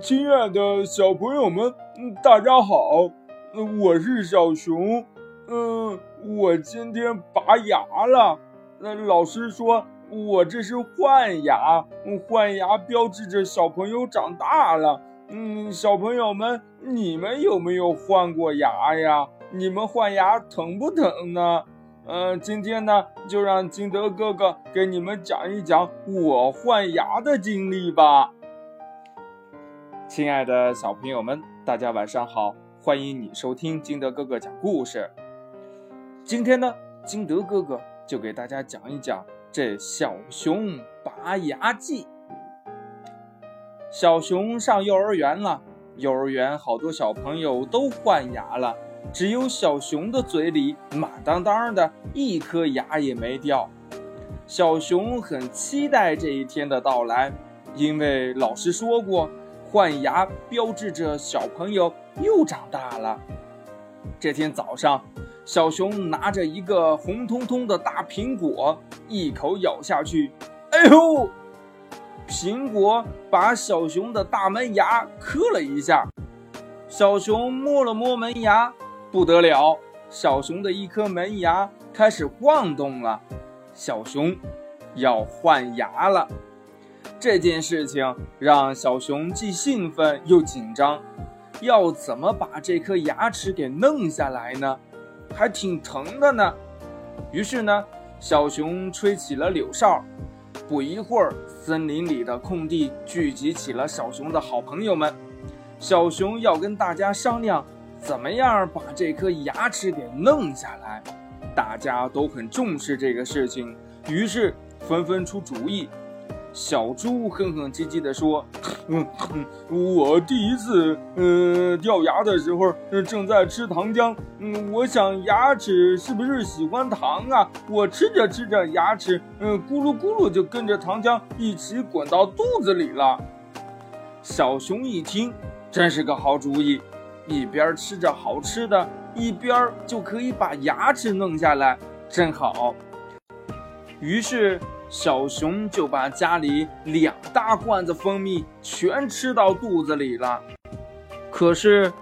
亲爱的小朋友们，大家好，我是小熊。嗯，我今天拔牙了。那老师说我这是换牙，换牙标志着小朋友长大了。嗯，小朋友们，你们有没有换过牙呀？你们换牙疼不疼呢？嗯，今天呢，就让金德哥哥给你们讲一讲我换牙的经历吧。亲爱的小朋友们，大家晚上好，欢迎你收听金德哥哥讲故事。今天呢，金德哥哥就给大家讲一讲这小熊拔牙记。小熊上幼儿园了，幼儿园好多小朋友都换牙了。只有小熊的嘴里满当当的，一颗牙也没掉。小熊很期待这一天的到来，因为老师说过，换牙标志着小朋友又长大了。这天早上，小熊拿着一个红彤彤的大苹果，一口咬下去，哎呦！苹果把小熊的大门牙磕了一下。小熊摸了摸门牙。不得了！小熊的一颗门牙开始晃动了，小熊要换牙了。这件事情让小熊既兴奋又紧张，要怎么把这颗牙齿给弄下来呢？还挺疼的呢。于是呢，小熊吹起了柳哨。不一会儿，森林里的空地聚集起了小熊的好朋友们。小熊要跟大家商量。怎么样把这颗牙齿给弄下来？大家都很重视这个事情，于是纷纷出主意。小猪哼哼唧唧地说：“嗯，我第一次呃掉牙的时候，正在吃糖浆。嗯，我想牙齿是不是喜欢糖啊？我吃着吃着，牙齿嗯咕噜咕噜就跟着糖浆一起滚到肚子里了。”小熊一听，真是个好主意。一边吃着好吃的，一边就可以把牙齿弄下来，真好。于是小熊就把家里两大罐子蜂蜜全吃到肚子里了。可是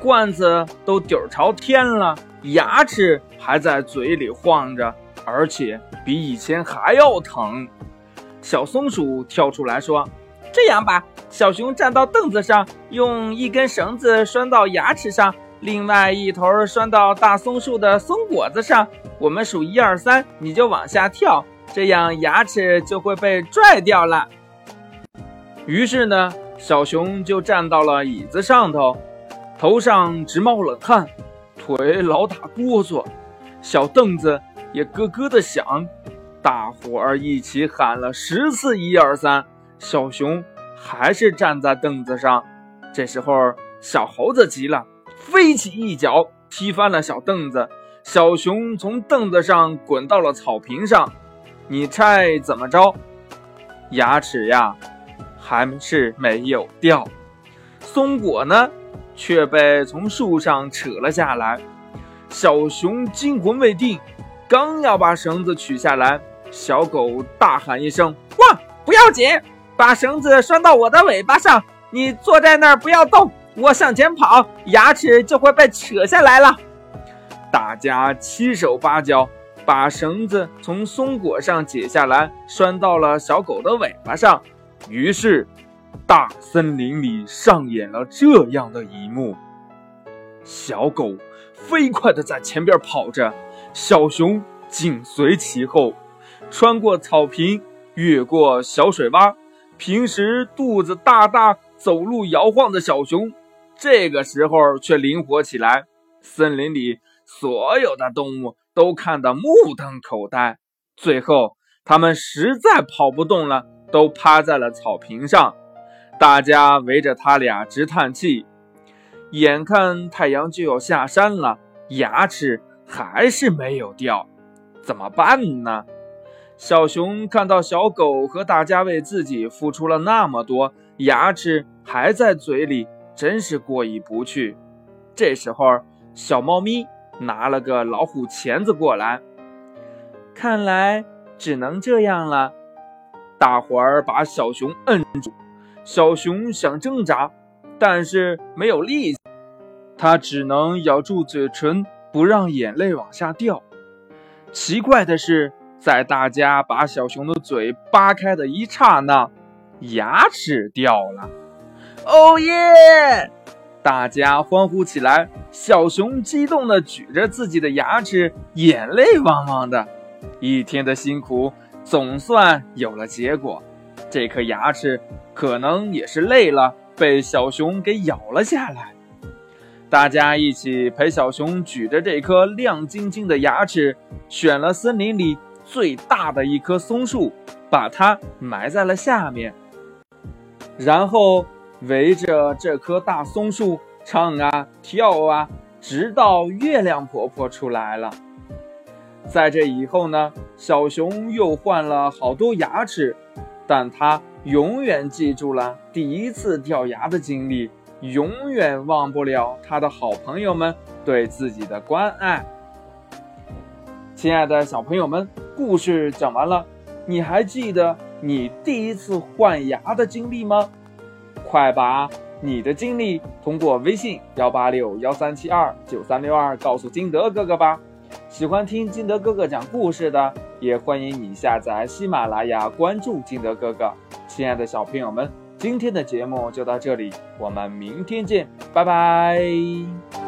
罐子都底儿朝天了，牙齿还在嘴里晃着，而且比以前还要疼。小松鼠跳出来说：“这样吧。”小熊站到凳子上，用一根绳子拴到牙齿上，另外一头拴到大松树的松果子上。我们数一二三，你就往下跳，这样牙齿就会被拽掉了。于是呢，小熊就站到了椅子上头，头上直冒冷汗，腿老打哆嗦，小凳子也咯咯的响。大伙儿一起喊了十次一二三，小熊。还是站在凳子上。这时候，小猴子急了，飞起一脚踢翻了小凳子。小熊从凳子上滚到了草坪上。你猜怎么着？牙齿呀，还是没有掉。松果呢，却被从树上扯了下来。小熊惊魂未定，刚要把绳子取下来，小狗大喊一声：“哇，不要紧！”把绳子拴到我的尾巴上，你坐在那儿不要动，我向前跑，牙齿就会被扯下来了。大家七手八脚把绳子从松果上解下来，拴到了小狗的尾巴上。于是，大森林里上演了这样的一幕：小狗飞快地在前边跑着，小熊紧随其后，穿过草坪，越过小水洼。平时肚子大大、走路摇晃的小熊，这个时候却灵活起来。森林里所有的动物都看得目瞪口呆。最后，他们实在跑不动了，都趴在了草坪上。大家围着他俩直叹气。眼看太阳就要下山了，牙齿还是没有掉，怎么办呢？小熊看到小狗和大家为自己付出了那么多，牙齿还在嘴里，真是过意不去。这时候，小猫咪拿了个老虎钳子过来，看来只能这样了。大伙儿把小熊摁住，小熊想挣扎，但是没有力气，它只能咬住嘴唇，不让眼泪往下掉。奇怪的是，在大家把小熊的嘴扒开的一刹那，牙齿掉了。哦耶！大家欢呼起来。小熊激动地举着自己的牙齿，眼泪汪汪的。一天的辛苦总算有了结果。这颗牙齿可能也是累了，被小熊给咬了下来。大家一起陪小熊举着这颗亮晶晶的牙齿，选了森林里最大的一棵松树，把它埋在了下面。然后围着这棵大松树唱啊跳啊，直到月亮婆婆出来了。在这以后呢，小熊又换了好多牙齿，但它永远记住了第一次掉牙的经历。永远忘不了他的好朋友们对自己的关爱。亲爱的小朋友们，故事讲完了，你还记得你第一次换牙的经历吗？快把你的经历通过微信幺八六幺三七二九三六二告诉金德哥哥吧。喜欢听金德哥哥讲故事的，也欢迎你下载喜马拉雅，关注金德哥哥。亲爱的小朋友们。今天的节目就到这里，我们明天见，拜拜。